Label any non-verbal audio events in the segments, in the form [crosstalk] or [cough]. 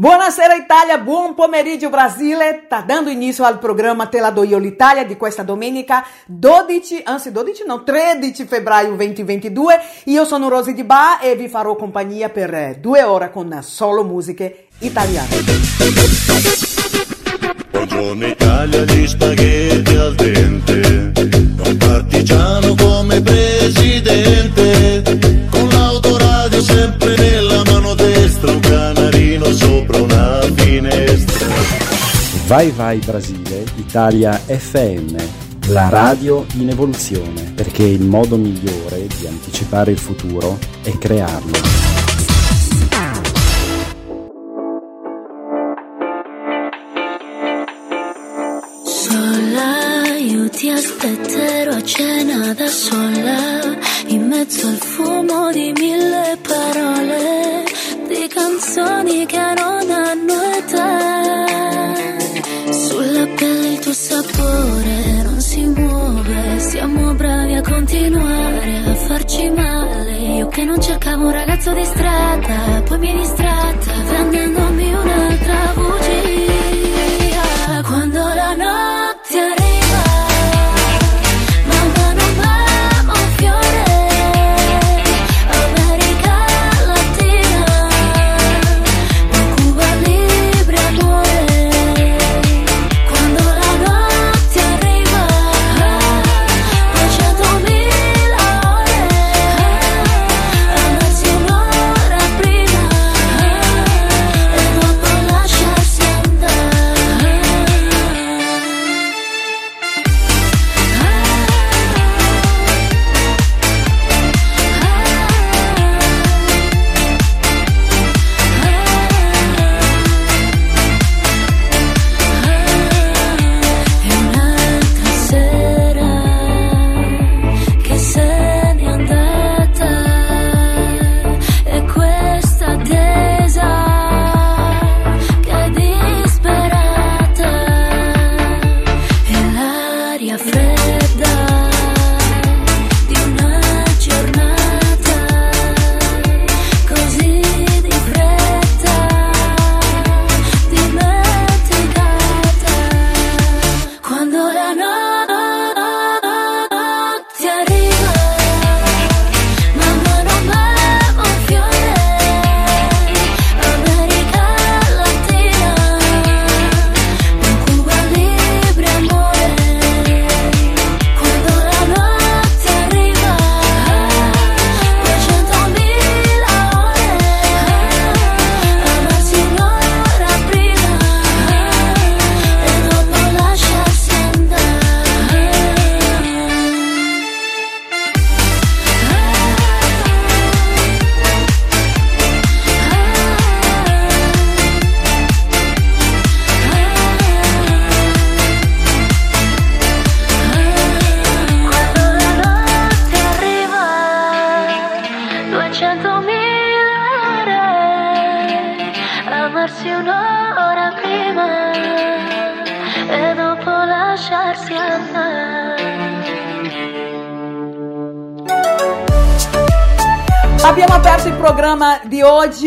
Buonasera Italia, buon pomeriggio Brasile. Sta dando inizio al programma Te la do io l'Italia di questa domenica 12, anzi 12 no, 13 febbraio 2022. Io sono Rosy Di Ba e vi farò compagnia per eh, due ore con solo musiche italiane. Buongiorno Italia, gli spaghetti al dente, un partigiano come presidente, Vai vai Brasile, Italia FM, la radio in evoluzione, perché il modo migliore di anticipare il futuro è crearlo. Sola, io ti aspetterò a cena da sola, in mezzo al fumo di mille parole, di canzoni che non hanno età. Sapore non si muove, siamo bravi a continuare a farci male. Io che non cercavo un ragazzo di strada, poi mi distratta, vendendomi un'altra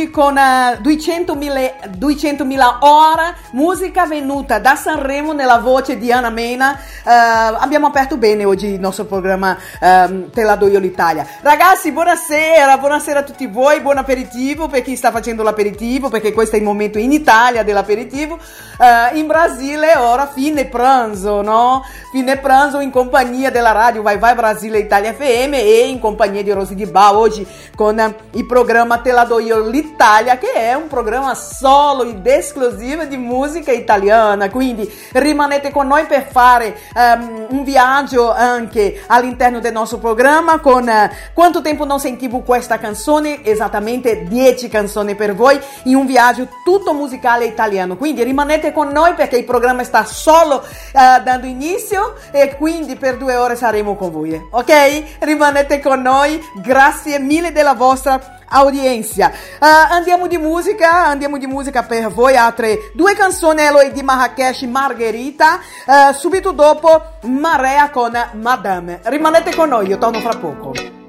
oggi con eh, 200.000 200.000 ore, musica venuta da Sanremo nella voce di Anna Mena. Eh, abbiamo aperto bene oggi il nostro programma ehm, Te la do io l'Italia. Ragazzi, buonasera, buonasera a tutti voi, buon aperitivo per chi sta facendo l'aperitivo, perché questo è il momento in Italia dell'aperitivo. Eh, in Brasile ora fine pranzo, no? Fine pranzo in compagnia della radio Vai Vai Brasile Italia FM e in compagnia di Rosy Di Ba oggi con eh, il programma Te la do io l'Italia che è un programma solo ed esclusivo di musica italiana. Quindi rimanete con noi per fare ehm, un viaggio anche all'interno del nostro programma con eh, quanto tempo non sentivo questa canzone? Esattamente 10 canzoni per voi in un viaggio tutto musicale italiano. Quindi rimanete con noi perché il programma sta solo eh, dando inizio e quindi per due ore saremo con voi ok rimanete con noi grazie mille della vostra audiência. Ah, andiamo di musica, andiamo di musica per voi altre due canzoni Eloy di Marrakesh Margherita, ah, subito dopo Marea con Madame. Rimanete con noi, io torno fra poco.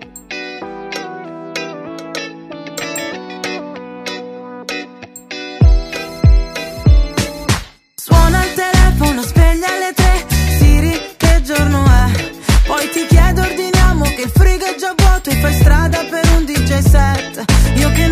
tu fai strada per un DJ set. Io che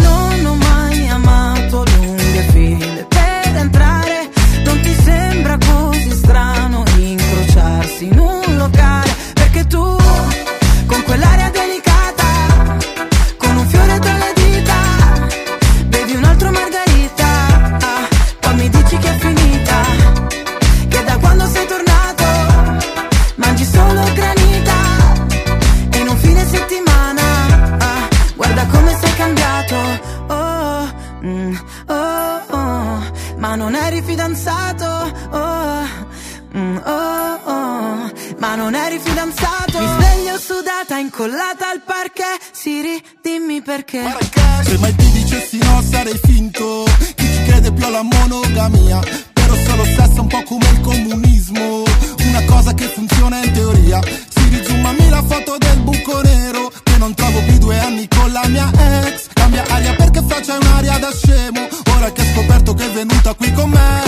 venuta qui con me.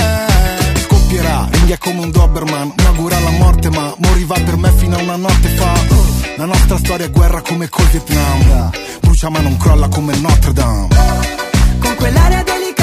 Scoppierà, ringhia come un Doberman Mi augura la morte ma moriva per me fino a una notte fa. La nostra storia è guerra come col Vietnam. Brucia ma non crolla come Notre Dame. Con quell'area delicata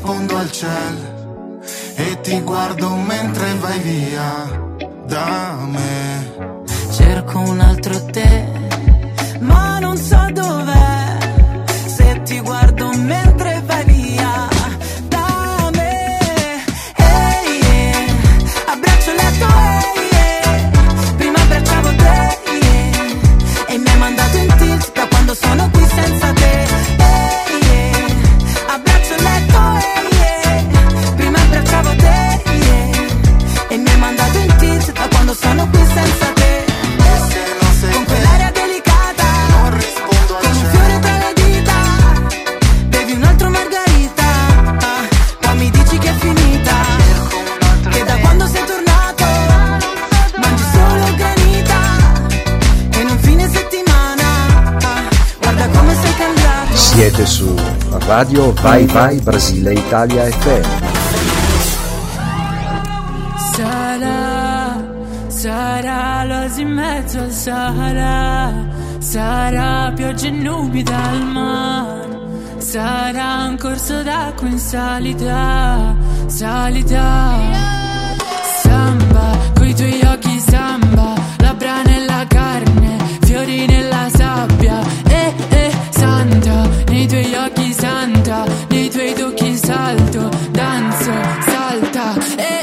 rispondo al cielo e ti guardo mentre vai via da me. Cerco un altro te Radio Vai Vai Brasile Italia FM. Sarà, sarà l'osi in mezzo al Sahara, sarà pioggia e nubi dal mare, sarà un corso d'acqua in salita, salita. Samba, coi tuoi occhi samba, labbra nella carne, fiori nella sabbia, eh eh, santa, nei tuoi occhi in salto, danzo, salta. E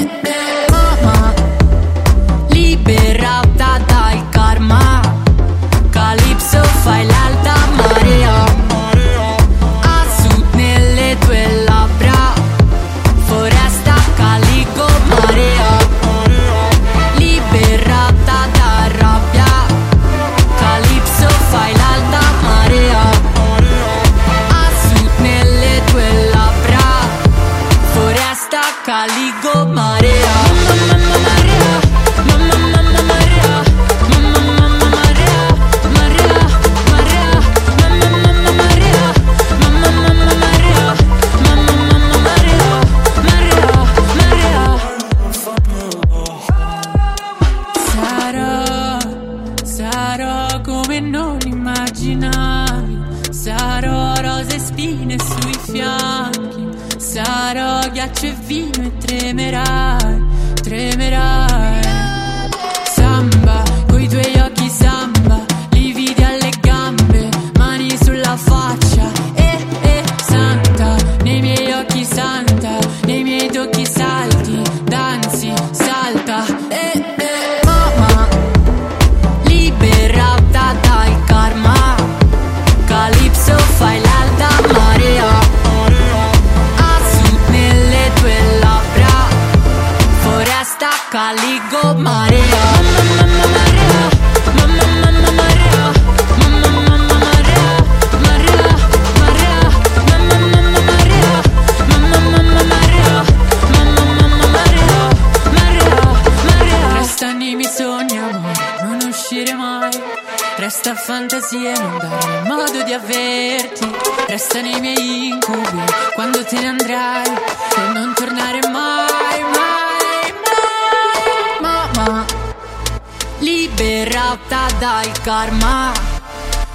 Berratta dal karma.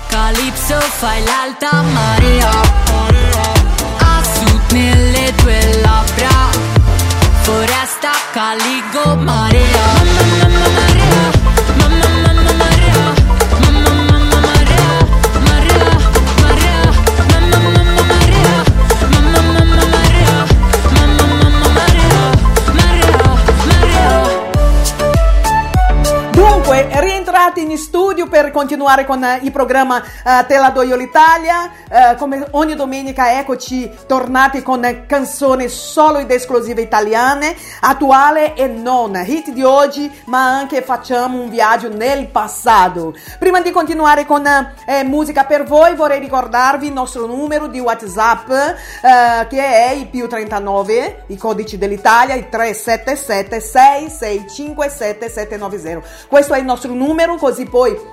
Calipso fai l'alta marea. A sud nelle tue labbra. Foresta caligo marea. Per continuare con eh, il programma eh, Te la l'Italia. Eh, come ogni domenica, eccoci tornati con canzoni solo ed esclusive italiane, attuale e non, hit di oggi, ma anche facciamo un viaggio nel passato. Prima di continuare con eh, musica per voi, vorrei ricordarvi il nostro numero di WhatsApp, eh, che è il più 39, i codici dell'Italia, il 377 6657 790. Questo è il nostro numero, così poi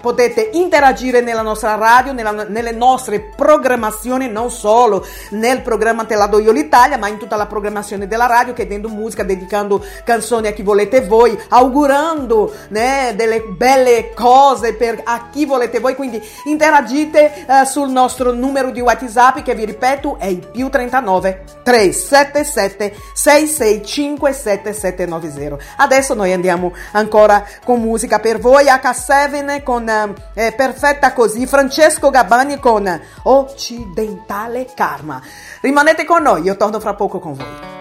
potete interagire nella nostra radio, nella- nelle nostre programmazioni, non solo nel programma Te la do io l'Italia, ma in tutta la programmazione della radio, chiedendo musica, dedicando canzoni a chi volete voi, augurando né, delle belle cose per a chi volete voi. Quindi interagite eh, sul nostro numero di WhatsApp, che vi ripeto è il più 39 377 6657 790. Adesso noi andiamo ancora con musica per voi, H7 con eh, Perfetta Così, Francesco Gabbani con Occidentale Karma. Rimanete con noi, io torno fra poco con voi.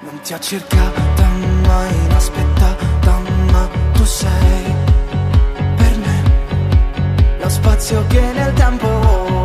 Non ti ha cercata mai inaspettata, ma tu sei spazio che nel tempo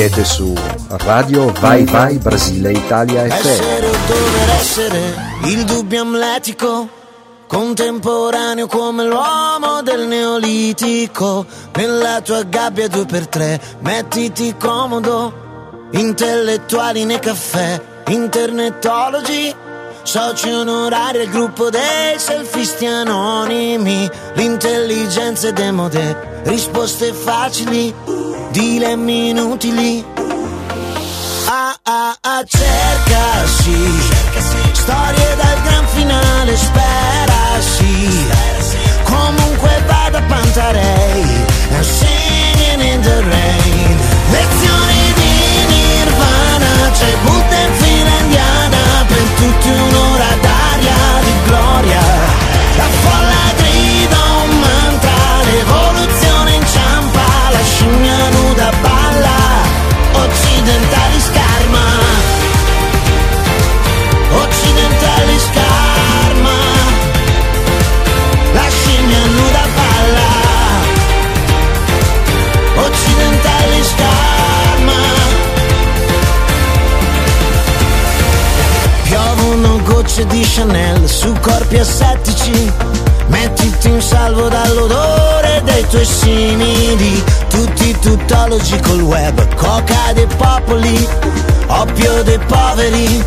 Siete su Radio Vai Vai Brasile Italia Essere FM. o dover essere il dubbio amletico, contemporaneo come l'uomo del neolitico. Nella tua gabbia due per tre, mettiti comodo, intellettuali nei caffè, internetologi. Soci onorari al gruppo dei selfisti anonimi, l'intelligenza è demode, risposte facili, dilemmi inutili. Ah ah ah cerca sì Storie dal gran finale spera sì Comunque vada Pantarei I'm singing in the rain. Lezioni di Nirvana C'è Buddha in Per tutti un'ora d'aria di gloria tracce di Chanel su corpi assettici. Mettiti in salvo dall'odore dei tuoi simili. Tutti tuttologi col web, coca dei popoli, oppio dei poveri.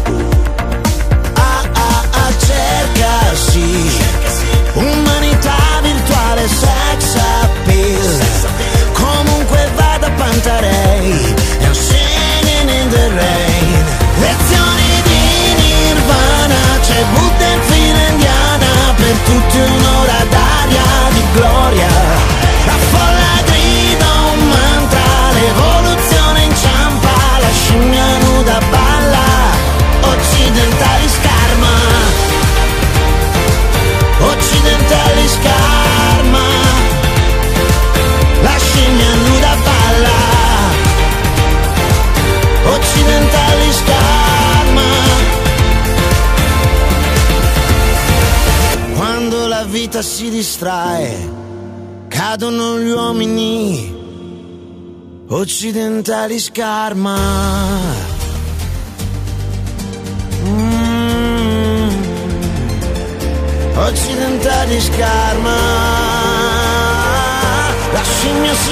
Ah ah ah, cercasi. Umanità virtuale, sex appeal. Comunque vada Pantarei. I'm singing in the rain. Occidentali scarma. Mm. occidentali scarma. La scimmia si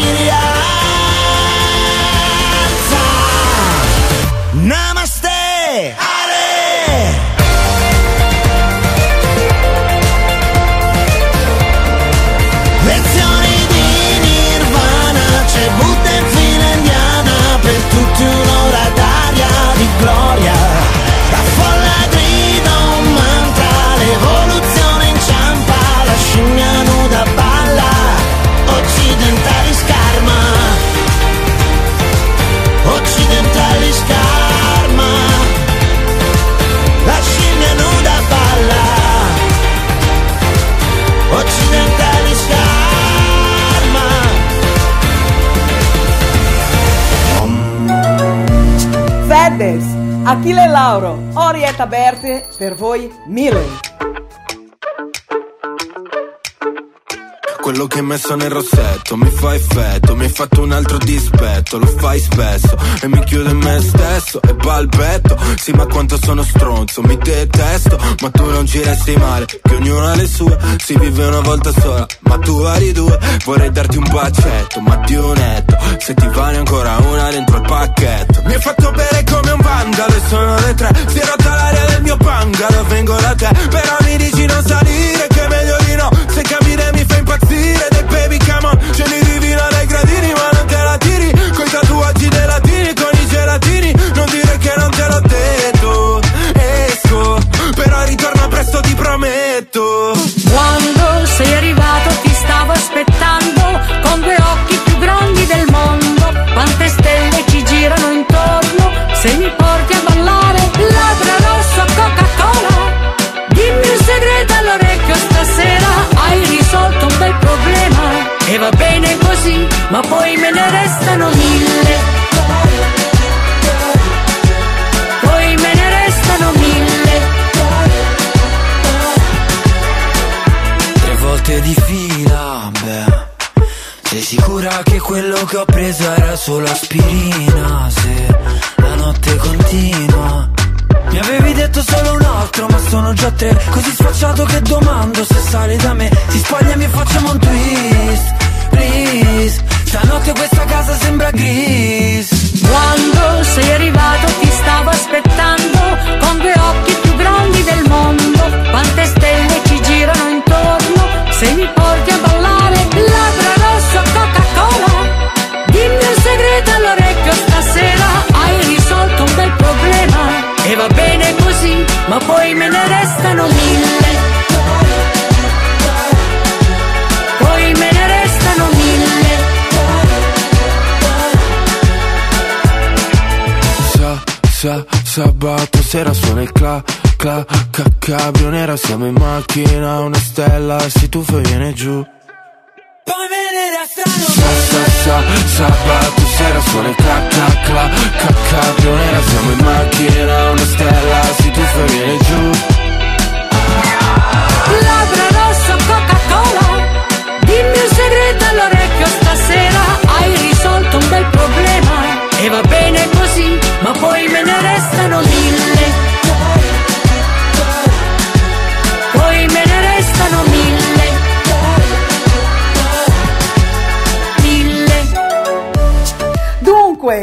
Achille Lauro, Orietta Berti, per voi Mille. Quello che hai messo nel rossetto. Mi fa effetto Mi hai fatto un altro dispetto, lo fai spesso E mi chiudo in me stesso. E balbetto Sì ma quanto sono stronzo, mi detesto Ma tu non ci resti male, che ognuno ha le sue Si vive una volta sola, ma tu vari due Vorrei darti un bacetto, ma di un Se ti vale ancora una dentro il pacchetto. Mi hai fatto bere come un vandalo e sono le tre. Si è rotta l'aria del mio bungalow, vengo da te. Però mi dici non salire, prometto Quando sei arrivato ti stavo aspettando con due occhi più grandi del mondo. Quante stelle ci girano intorno se mi porti a ballare. Labbra rosso Coca-Cola. Dimmi un segreto all'orecchio stasera. Hai risolto un bel problema e va bene così, ma poi me ne restano solo aspirina Se la notte continua. Mi avevi detto solo un altro ma sono già tre Così sfacciato che domando se sale da me. Si spoglia e facciamo un twist Please. Stanotte questa casa sembra gris. Quando sei arrivato ti stavo aspettando con due occhi più grandi del mondo. Quante stelle ci girano intorno se mi ma poi me ne restano mille. Poi me ne restano mille. Sa, sa, sabato sera suona il cla, cla, ca, cabrio nera Siamo in macchina, una stella, si tuffa e viene giù Poi me ne restano Sa, sa, sa, sabato sera suona il cla, cla, cla, ca, cabrio nera Siamo in macchina, una stella,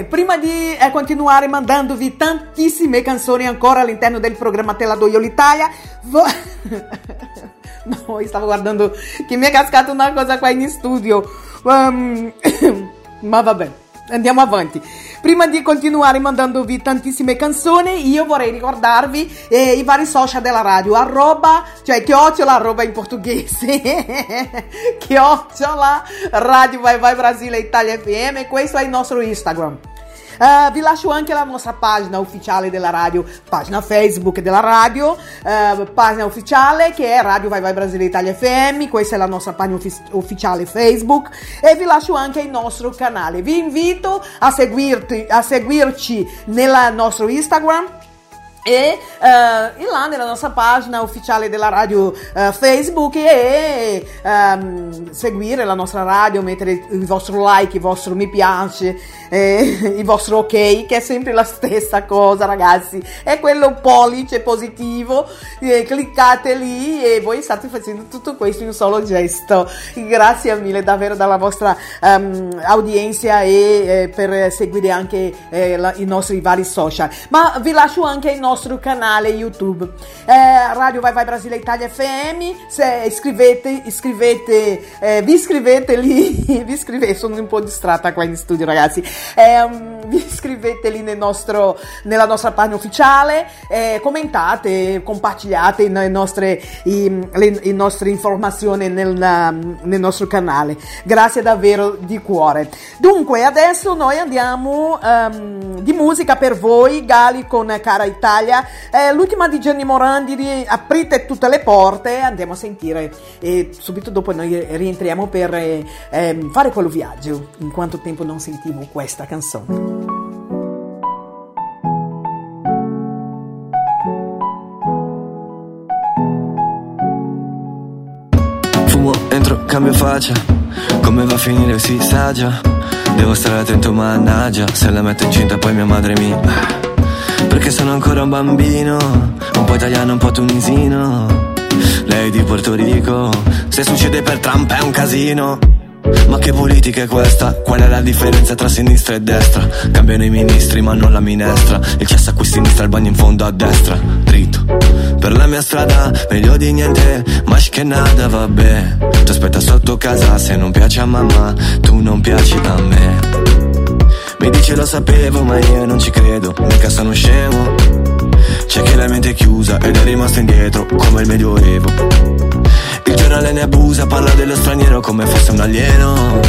prima di eh, continuare mandandovi tantissime canzoni ancora all'interno del programma Te la do io l'Italia, vo- [laughs] guardando che mi è cascata una cosa qua in studio, um, [coughs] ma vabbè, andiamo avanti. Prima di continuare mandandovi tantissime canzoni, io vorrei ricordarvi eh, i vari social della radio, arroba, cioè chiocciola, arroba in portoghese, [laughs] chiocciola, radio vai vai Brasile Italia FM, questo è il nostro Instagram. Uh, vi lascio anche la nostra pagina ufficiale della radio, pagina Facebook della radio, uh, pagina ufficiale che è Radio Vai Vai Brasile Italia FM, questa è la nostra pagina uffi- ufficiale Facebook e vi lascio anche il nostro canale. Vi invito a, seguirti, a seguirci nel nostro Instagram e uh, là nella nostra pagina ufficiale della radio uh, Facebook e um, seguire la nostra radio, mettere il vostro like, il vostro mi piace, eh, [laughs] il vostro ok, che è sempre la stessa cosa ragazzi, è quello pollice positivo, eh, cliccate lì e voi state facendo tutto questo in un solo gesto. Grazie mille davvero dalla vostra um, audienza e eh, per seguire anche eh, la, i nostri vari social, ma vi lascio anche il nostro nostro canale YouTube. Eh, Radio Vai Vai Brasile Italia FM, se iscrivete, iscrivete, eh, vi iscrivete lì, [laughs] vi iscrivete, sono un po' distratta qua in studio ragazzi, eh, [laughs] vi iscrivete lì nel nostro, nella nostra pagina ufficiale, eh, commentate, compartilhate le nostre, i, le, le nostre informazioni nel, nel nostro canale. Grazie davvero di cuore. Dunque, adesso noi andiamo um, di musica per voi, Gali con Cara Italia. Eh, l'ultima di Gianni Morandi, ri- aprite tutte le porte, andiamo a sentire e subito dopo noi rientriamo per eh, ehm, fare quello viaggio. In quanto tempo non sentivo questa canzone. Fumo, entro, cambio faccia Come va a finire si sa già Devo stare attento mannaggia Se la metto incinta poi mia madre mi Perché sono ancora un bambino Un po' italiano, un po' tunisino. Lei di Porto Rico Se succede per Trump è un casino. Ma che politica è questa? Qual è la differenza tra sinistra e destra? Cambiano i ministri ma non la minestra. Il cesso a qui sinistra, il bagno in fondo a destra. Dritto. Per la mia strada, meglio di niente. Ma che nada, vabbè. Ti aspetta sotto casa se non piace a mamma Tu non piaci a me Mi dice lo sapevo ma io non ci credo Mica sono scemo. C'è chi la mente è chiusa ed è rimasto indietro Come il medioevo il giornale ne abusa, parla dello straniero come fosse un alieno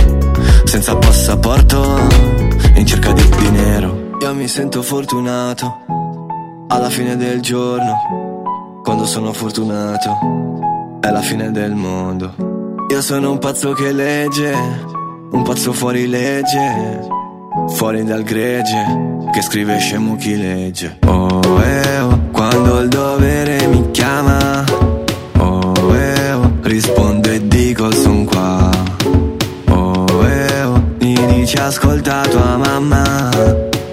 Senza passaporto, in cerca di dinero. Io mi sento fortunato Alla fine del giorno Quando sono fortunato È la fine del mondo. Io sono un pazzo che legge Un pazzo fuori legge Fuori dal gregge Che scrive scemo chi legge. Oh, eh, oh Quando il dovere mi chiama. Oh, eh, oh Rispondo e dico son qua Oh, eh, oh Mi dici ascolta tua mamma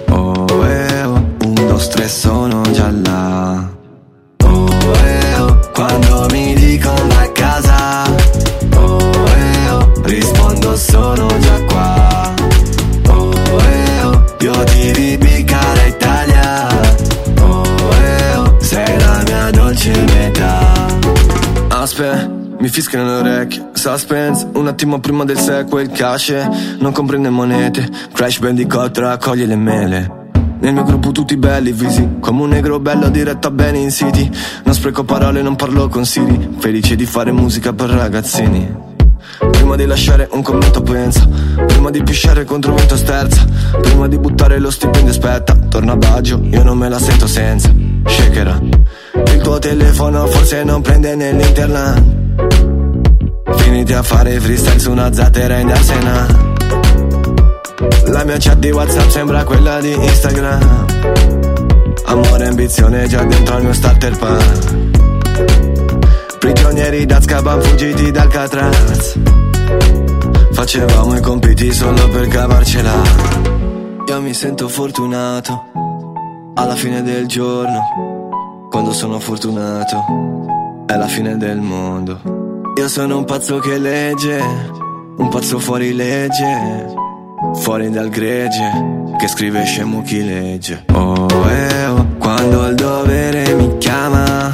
Oh, eh, oh Un, due, fischiano le orecchie. Suspense, un attimo prima del sequel cash Non comprende monete. Crash Bandicoot raccoglie le mele. Nel mio gruppo tutti belli visi Come un negro bello diretto a bene in city. Non spreco parole, non parlo con Siri. Felice di fare musica per ragazzini. Prima di lasciare un commento pensa. Prima di pisciare contro vento sterza. Prima di buttare lo stipendio aspetta. Torna a Baggio, io non me la sento senza. Shakera Il tuo telefono forse non prende nell'internet Finiti a fare freestyle su una zattera in Arsena La mia chat di Whatsapp sembra quella di Instagram. Amore e ambizione già dentro al mio starter pack. Prigionieri d'Azkaban fuggiti dal Catraz. Facevamo i compiti solo per cavarcela. Io mi sento fortunato Alla fine del giorno Quando sono fortunato È la fine del mondo Io sono un pazzo che legge Un pazzo fuori legge fuori dal gregge, che scrive scemo chi legge. Oh, eh, oh, quando il dovere mi chiama,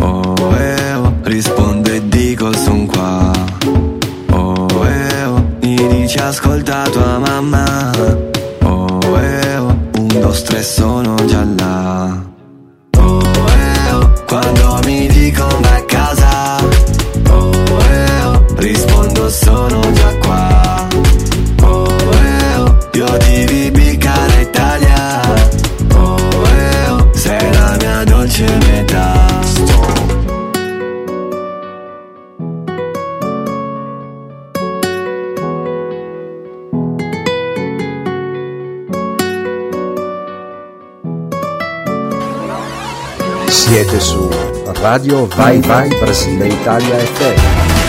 oh, eh, oh, rispondo e dico son qua. Oh, eh, oh, mi dice ascolta tua mamma, oh, eh, oh, un, due, tre sono già là. Dicono casa, oh, eh, oh, rispondo sono già qua. Oh, eh, oh, io ti vi cara Italia, oh, eh, oh, sei la mia dolce metà. Siete su Radio Vai Vai Brasile Italia FM.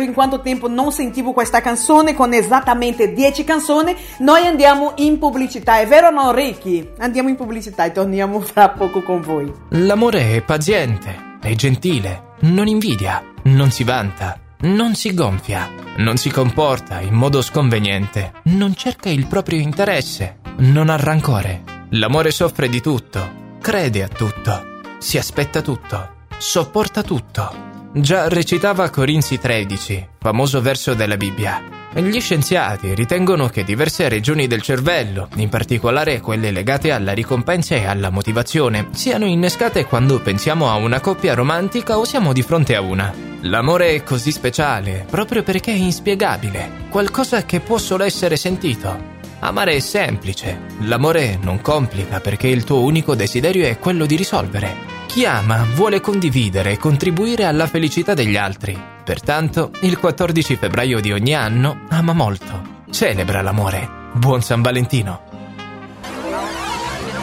Viaggio, in quanto tempo non sentivo questa canzone, con esattamente 10 canzoni, noi andiamo in pubblicità. È vero o no, Ricky? Andiamo in pubblicità e torniamo [laughs] fra poco con voi. L'amore è paziente, è gentile, non invidia, non si vanta, non si gonfia, non si comporta in modo sconveniente, non cerca il proprio interesse, non ha rancore. L'amore soffre di tutto, crede a tutto, si aspetta tutto, sopporta tutto. Già recitava Corinzi 13, famoso verso della Bibbia. Gli scienziati ritengono che diverse regioni del cervello, in particolare quelle legate alla ricompensa e alla motivazione, siano innescate quando pensiamo a una coppia romantica o siamo di fronte a una. L'amore è così speciale proprio perché è inspiegabile, qualcosa che può solo essere sentito. Amare è semplice, l'amore non complica perché il tuo unico desiderio è quello di risolvere. Chi ama vuole condividere e contribuire alla felicità degli altri. Pertanto, il 14 febbraio di ogni anno ama molto. Celebra l'amore. Buon San Valentino.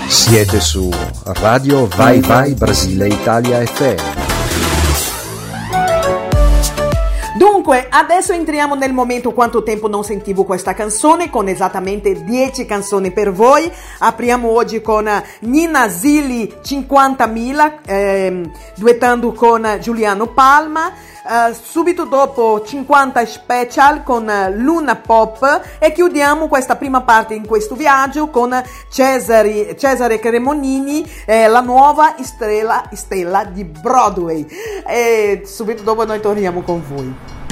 Siete su Vai Vai Brasile Italia FM. Dunque, adesso entriamo nel momento quanto tempo non sentivo questa canzone, con esattamente 10 canzoni per voi. Apriamo oggi con Nina Zilli 50.000, ehm, duettando con Giuliano Palma. Uh, subito dopo 50 special con Luna Pop e chiudiamo questa prima parte in questo viaggio con Cesare, Cesare Cremonini, eh, la nuova stella, stella di Broadway. E subito dopo noi torniamo con voi.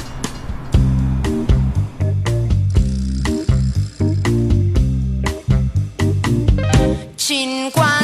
Qua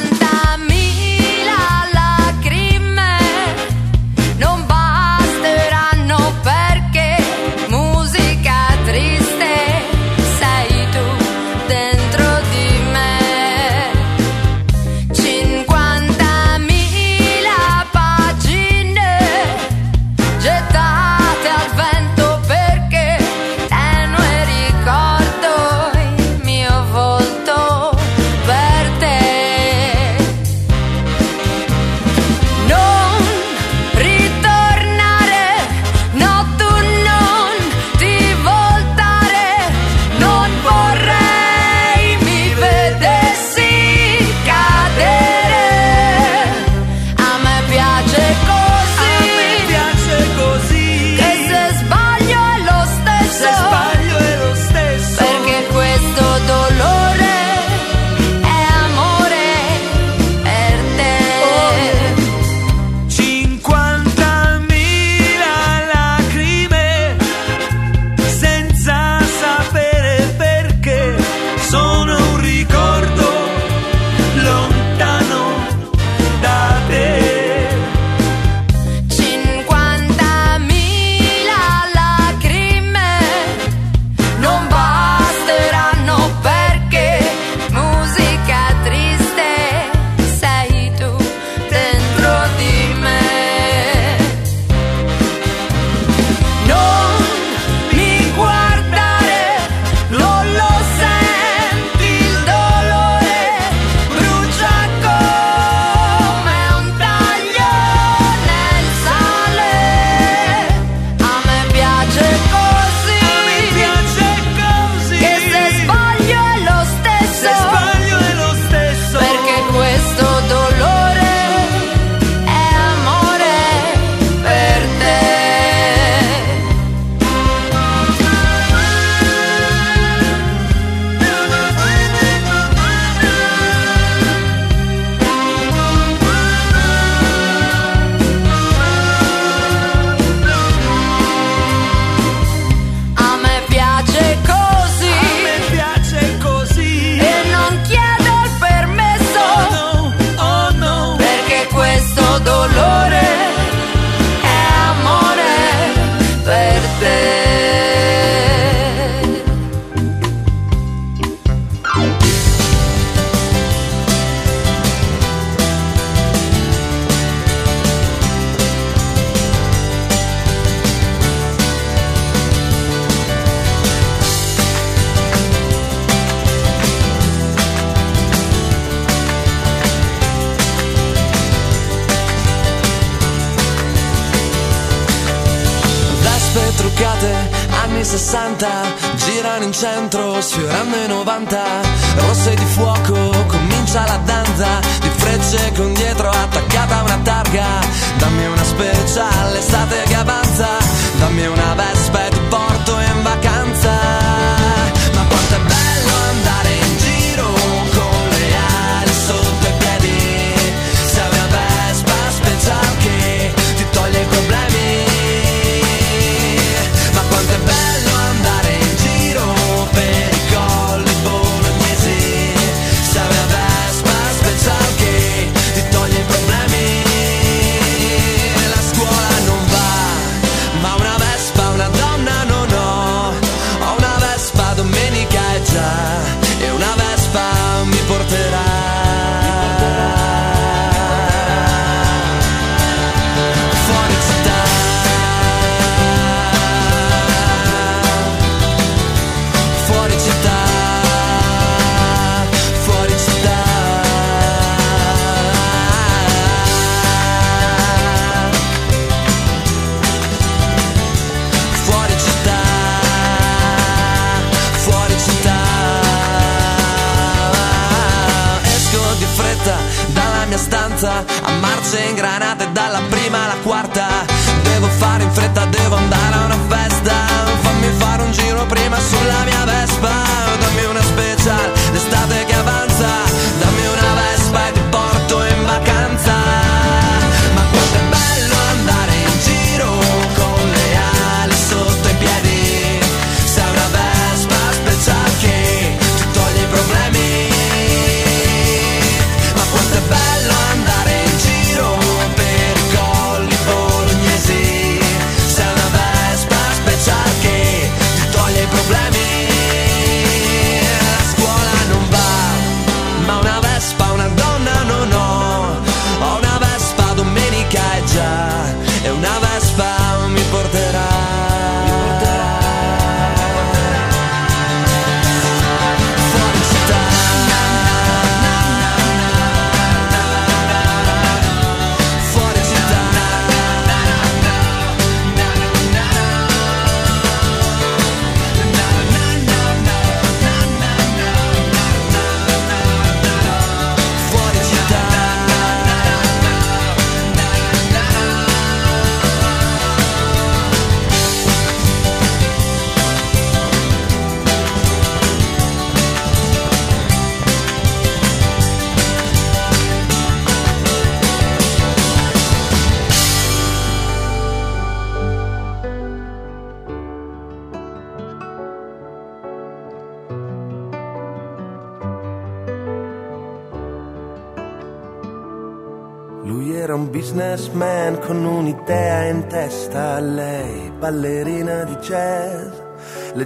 centro, sfiorando i 90. Rosse di fuoco, comincia la danza, di frecce con dietro attaccata una targa. Dammi una special, l'estate che avanza, dammi una vespa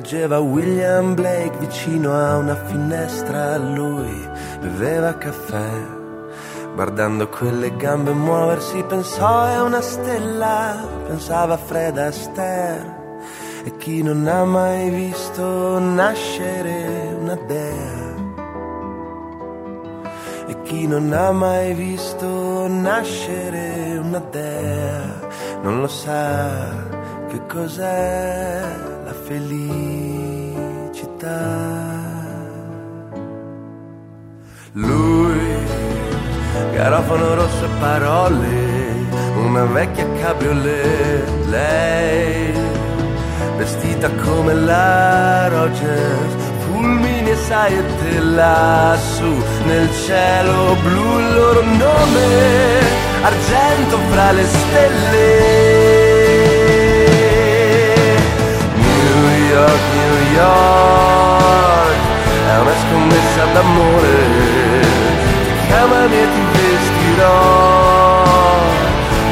Leggeva William Blake vicino a una finestra, lui beveva caffè. Guardando quelle gambe muoversi pensò è una stella, pensava Fred Astaire. E chi non ha mai visto nascere una dea? E chi non ha mai visto nascere una dea non lo sa che cos'è la felicità. Lui, garofano rosso e parole, una vecchia cabriolet, lei, vestita come la Rogers, fulmini e saette lassù nel cielo blu il loro nome, argento fra le stelle. New York, York, è una scommessa d'amore, ti chiamami e ti vestirò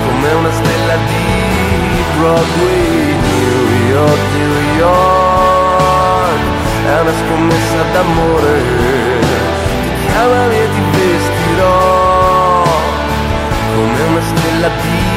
come una stella di Broadway, New York, New York, è una scommessa d'amore, ti chiamami e ti vestirò come una stella di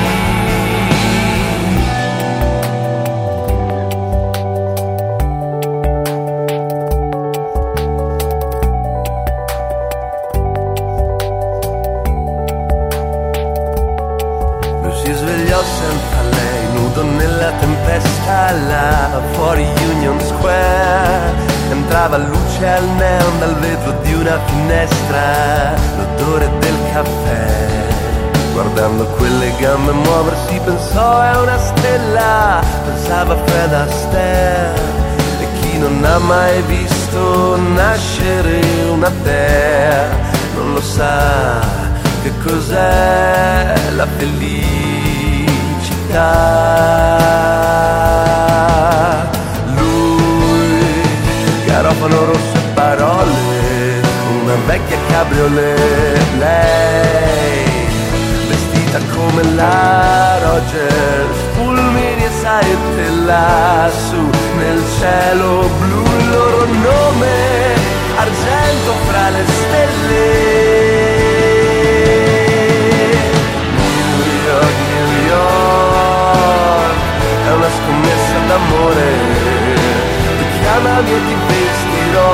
nella tempesta là fuori Union Square. Entrava luce al neon dal vetro di una finestra, l'odore del caffè. Guardando quelle gambe muoversi pensò è una stella, pensava Fred Astaire. E chi non ha mai visto nascere una dea non lo sa che cos'è la felicità. Lui, garofano rosso e parole, una vecchia cabriolet, lei, vestita come la Rogers, fulmini e saette lassù nel cielo blu, il loro nome, argento fra le stelle. D'amore, ti chiamami e ti vestirò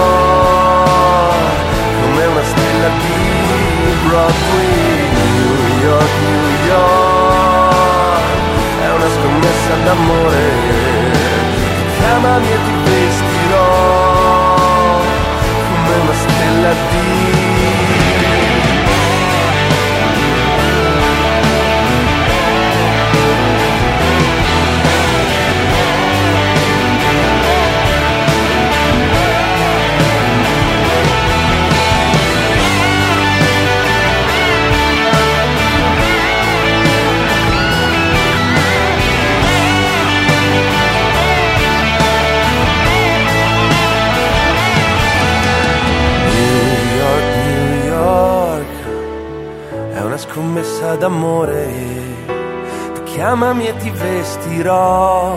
come una stella di Broadway, New York, New York, è una scommessa d'amore, ti chiamami e ti vestirò d'amore. Chiamami e ti vestirò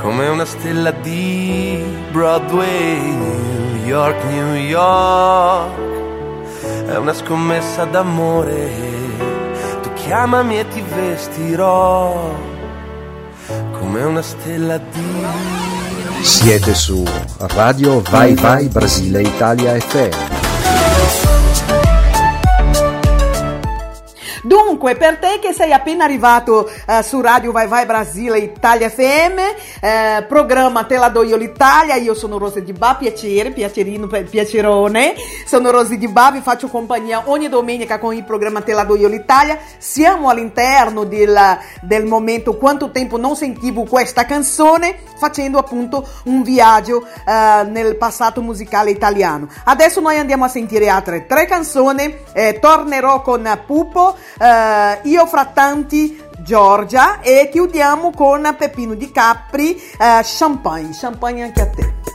come una stella di Broadway, New York, New York. È una scommessa d'amore. Tu chiamami e ti vestirò come una stella di... Siete su Radio Vai Vai Brasile Italia FM. Dunque, per te che sei appena arrivato eh, su Radio Vai Vai Brasile Italia FM, eh, programma Te la do io l'Italia, io sono Rose Di Ba, piacere, piacerino, pi- piacerone, sono Rose Di Ba, vi faccio compagnia ogni domenica con il programma Te la do io l'Italia, siamo all'interno del, del momento quanto tempo non sentivo questa canzone, facendo appunto un viaggio eh, nel passato musicale italiano. Adesso noi andiamo a sentire altre tre canzoni, eh, tornerò con Pupo, eh, Io fra tanti Giorgia e chiudiamo con Peppino di Capri, eh, Champagne, Champagne anche a te.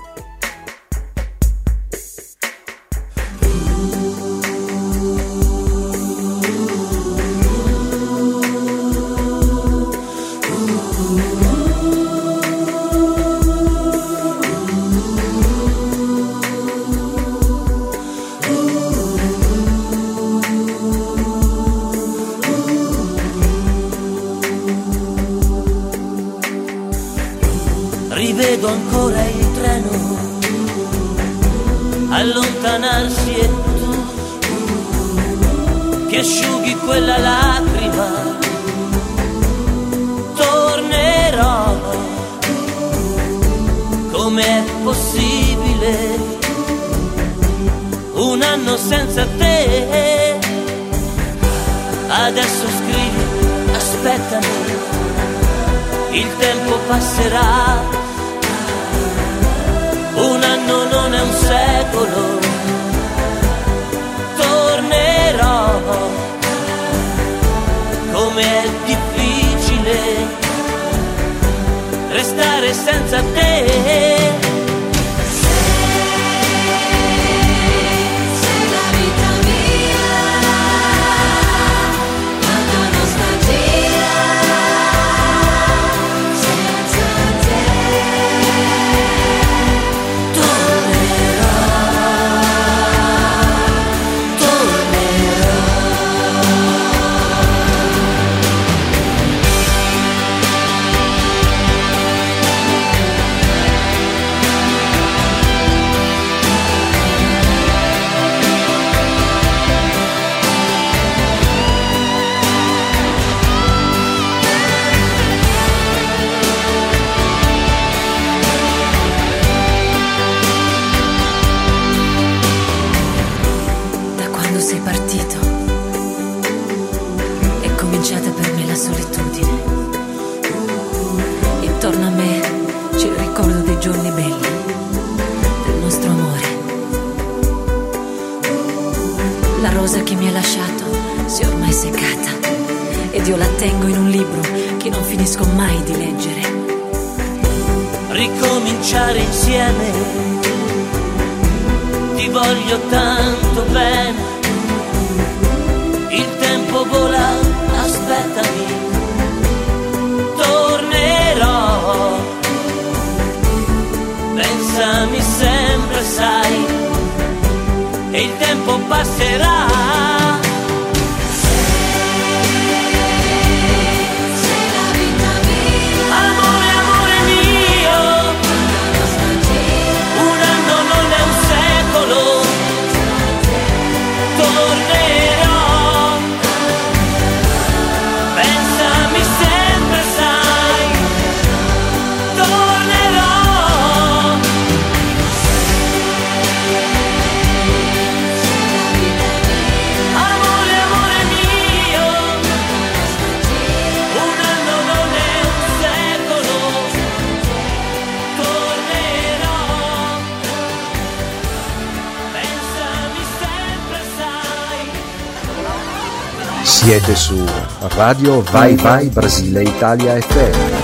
Radio Vai Vai Brasile Italia FM.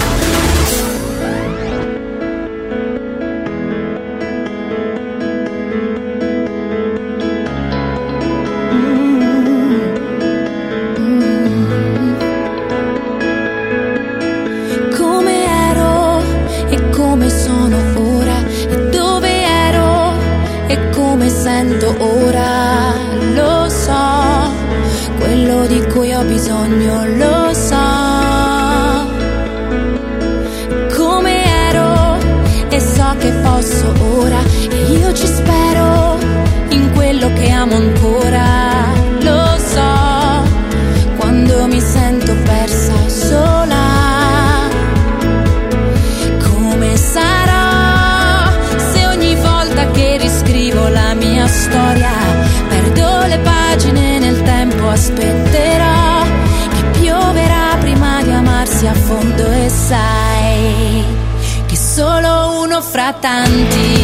fra tanti.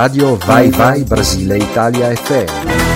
Radio Vai Vai Brasile Italia FM.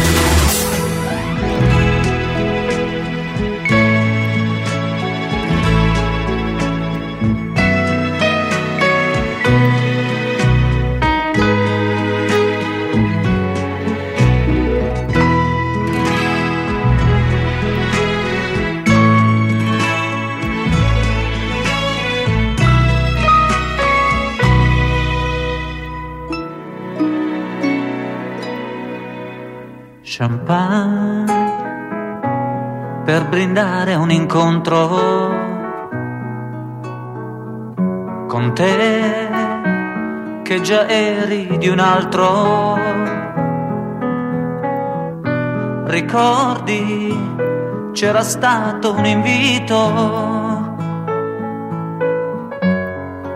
incontro con te che già eri di un altro. Ricordi, c'era stato un invito.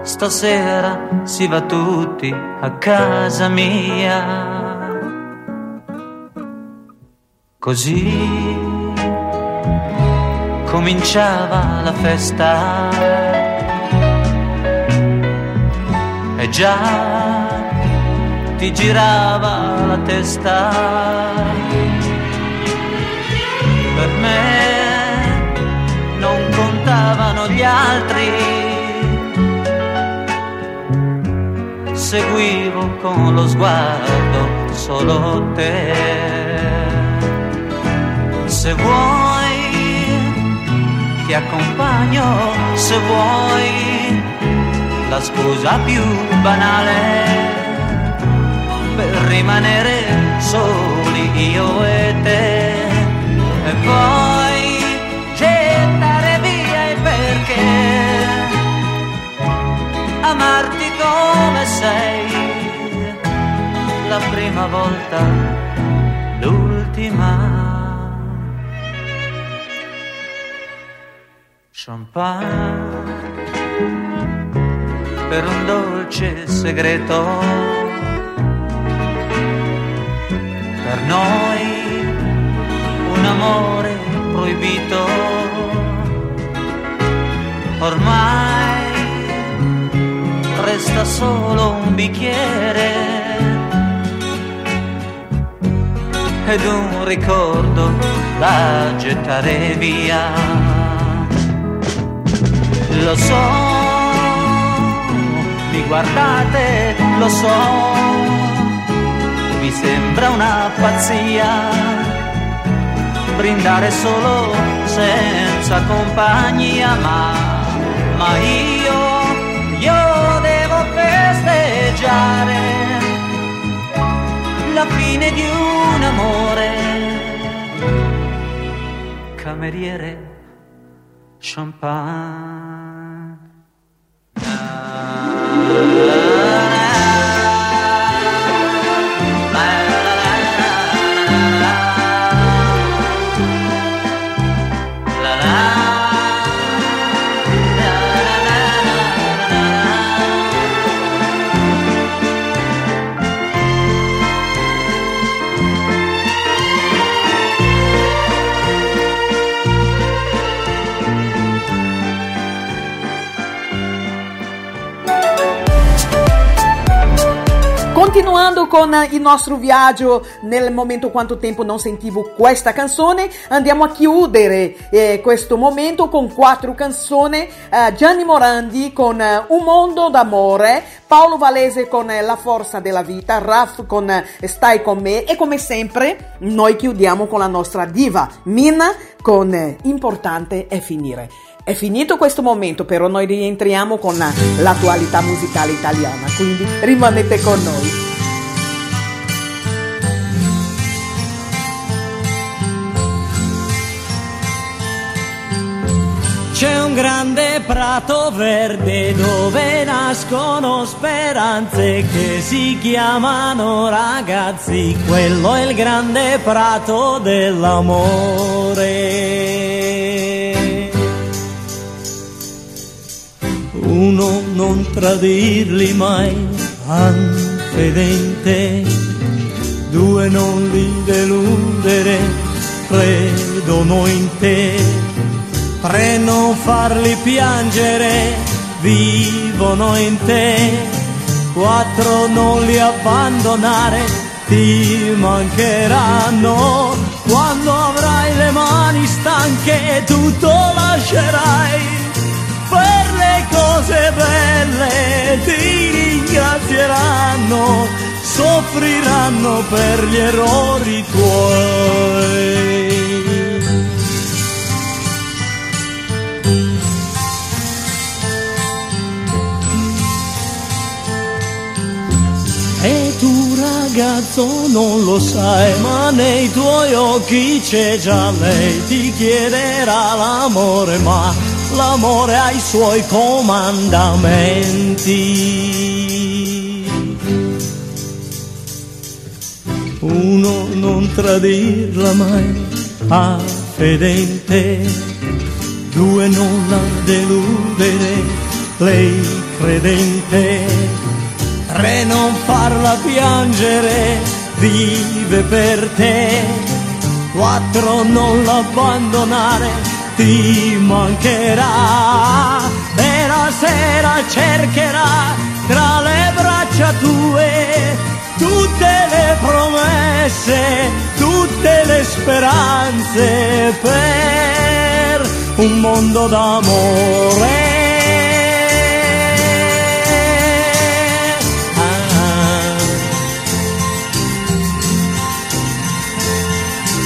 Stasera si va tutti a casa mia. Così cominciava la festa. E già ti girava la testa. Per me non contavano gli altri. Seguivo con lo sguardo solo te. Se vuoi ti accompagno se vuoi la scusa più banale per rimanere soli io e te. E poi gettare via il perché amarti come sei la prima volta Champagne per un dolce segreto. Per noi un amore proibito. Ormai resta solo un bicchiere ed un ricordo da gettare via. Lo so, mi guardate, lo so, vi sembra una pazzia brindare solo senza compagnia, ma, ma io, io devo festeggiare la fine di un amore. Cameriere, champagne. Con il nostro viaggio, nel momento quanto tempo non sentivo questa canzone, andiamo a chiudere eh, questo momento con quattro canzoni. Eh, Gianni Morandi con eh, Un mondo d'amore, Paolo Valese con eh, La forza della vita, Raff con eh, Stai con me e come sempre noi chiudiamo con la nostra diva Mina con Importante è finire. È finito questo momento, però noi rientriamo con l'attualità musicale italiana, quindi rimanete con noi. Grande prato verde dove nascono speranze che si chiamano ragazzi, quello è il grande prato dell'amore. Uno non tradirli mai, anfedente, due non li deludere, credono in te tre non farli piangere, vivono in te, quattro non li abbandonare, ti mancheranno, quando avrai le mani stanche tutto lascerai, per le cose belle ti ringrazieranno, soffriranno per gli errori tuoi. Ragazzo non lo sai, ma nei tuoi occhi c'è già lei, ti chiederà l'amore, ma l'amore ha i suoi comandamenti. Uno non tradirla mai, ah fedente, due non la deludere, lei credente tre non farla piangere, vive per te, quattro non l'abbandonare, ti mancherà, e la sera cercherà tra le braccia tue tutte le promesse, tutte le speranze per un mondo d'amore.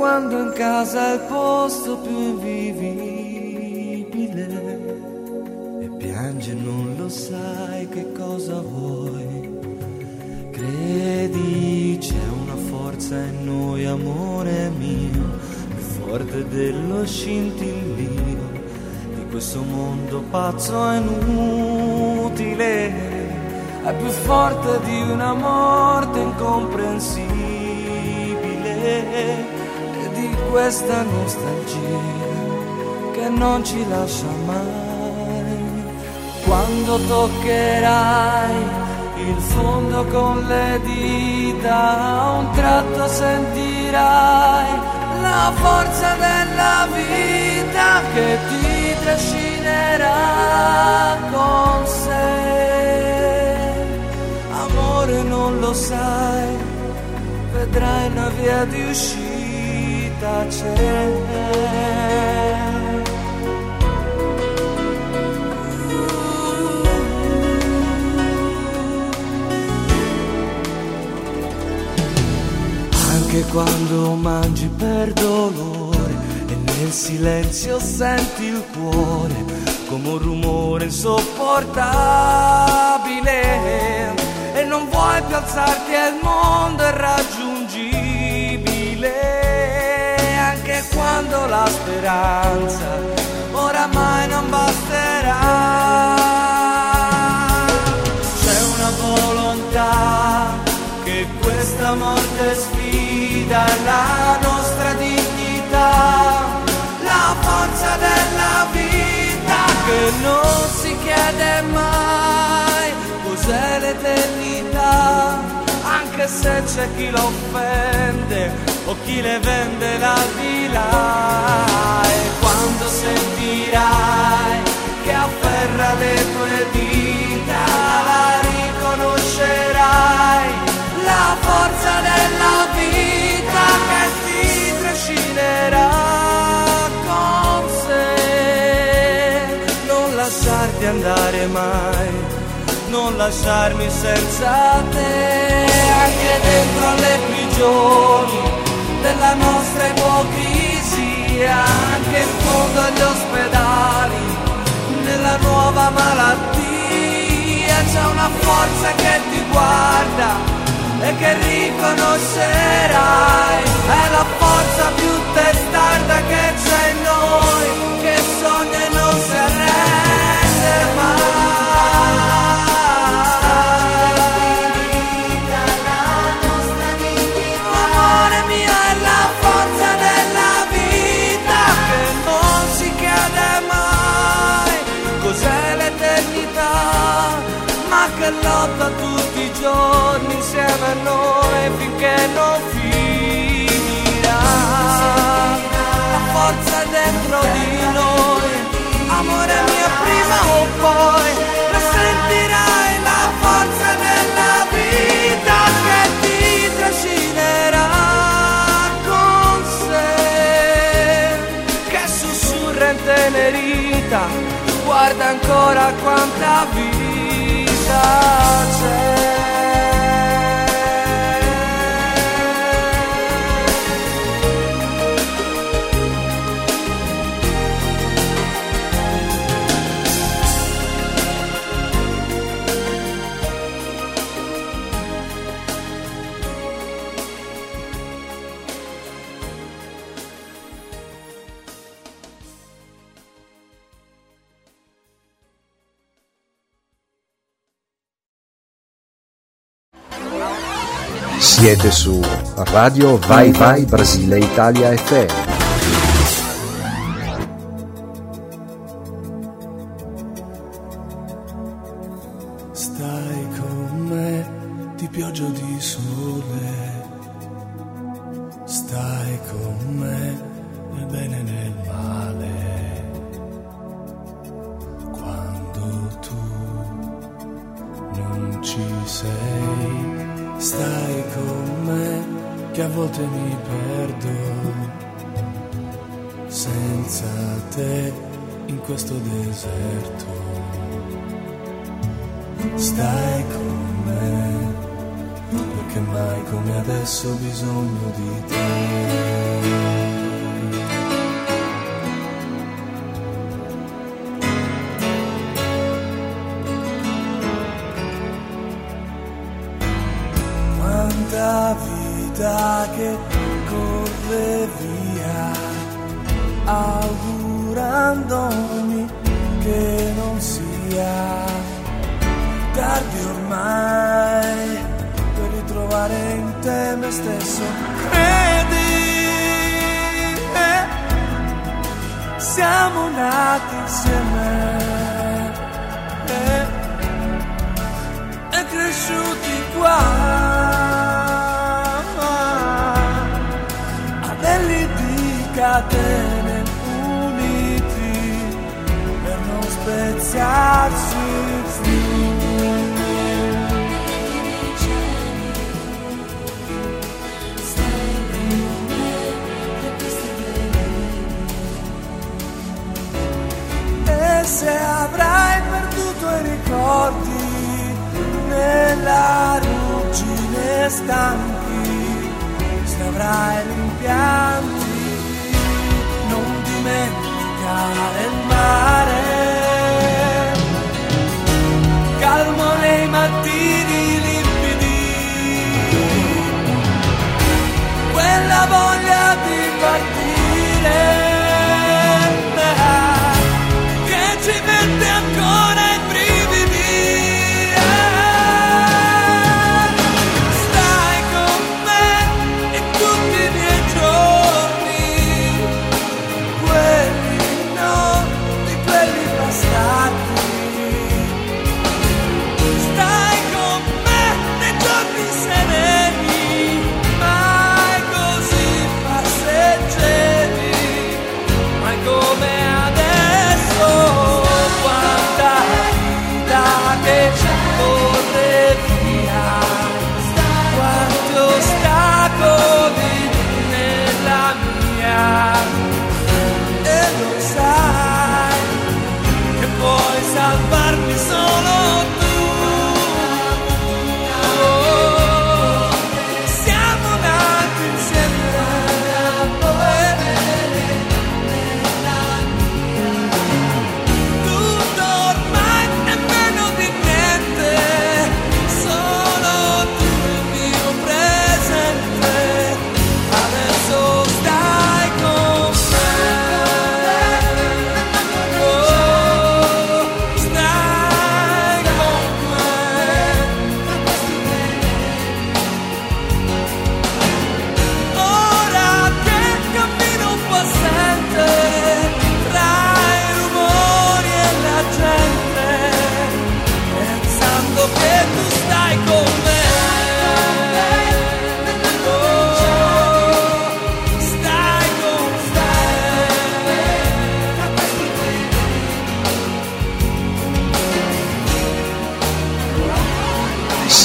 quando in casa è il posto più invivibile e piange non lo sai che cosa vuoi. Credi c'è una forza in noi, amore mio, più forte dello scintillio di questo mondo pazzo e inutile. È più forte di una morte incomprensibile questa nostalgia che non ci lascia mai. Quando toccherai il fondo con le dita, a un tratto sentirai la forza della vita che ti trascinerà con sé. Amore non lo sai, vedrai una via di uscita c'è. Anche quando mangi per dolore e nel silenzio senti il cuore come un rumore insopportabile e non vuoi più alzarti e il mondo è raggiungibile quando la speranza oramai non basterà. C'è una volontà che questa morte sfida la nostra dignità, la forza della vita che non si chiede mai cos'è l'eternità, anche se c'è chi la offende chi le vende l'aldilà e quando sentirai che afferra le tue dita la riconoscerai la forza della vita che ti trascinerà con sé. Non lasciarti andare mai, non lasciarmi senza te, anche dentro alle prigioni della nostra ipocrisia, anche in fondo agli ospedali, nella nuova malattia. C'è una forza che ti guarda e che riconoscerai. È la forza più testarda che c'è in noi che sogna giorni insieme a noi finché non finirà. La forza dentro di noi, amore mio prima o poi, la sentirai la forza della vita che ti trascinerà con sé, che sussurra in tenerita, guarda ancora quanta vita c'è. Siete su Radio Vai Vai Brasile Italia FM. Stai con me di pioggia di sole, stai con me nel bene e nel male. Quando tu non ci sei, con me che a volte mi perdo. Senza te in questo deserto stai con me, perché mai come adesso ho bisogno di te.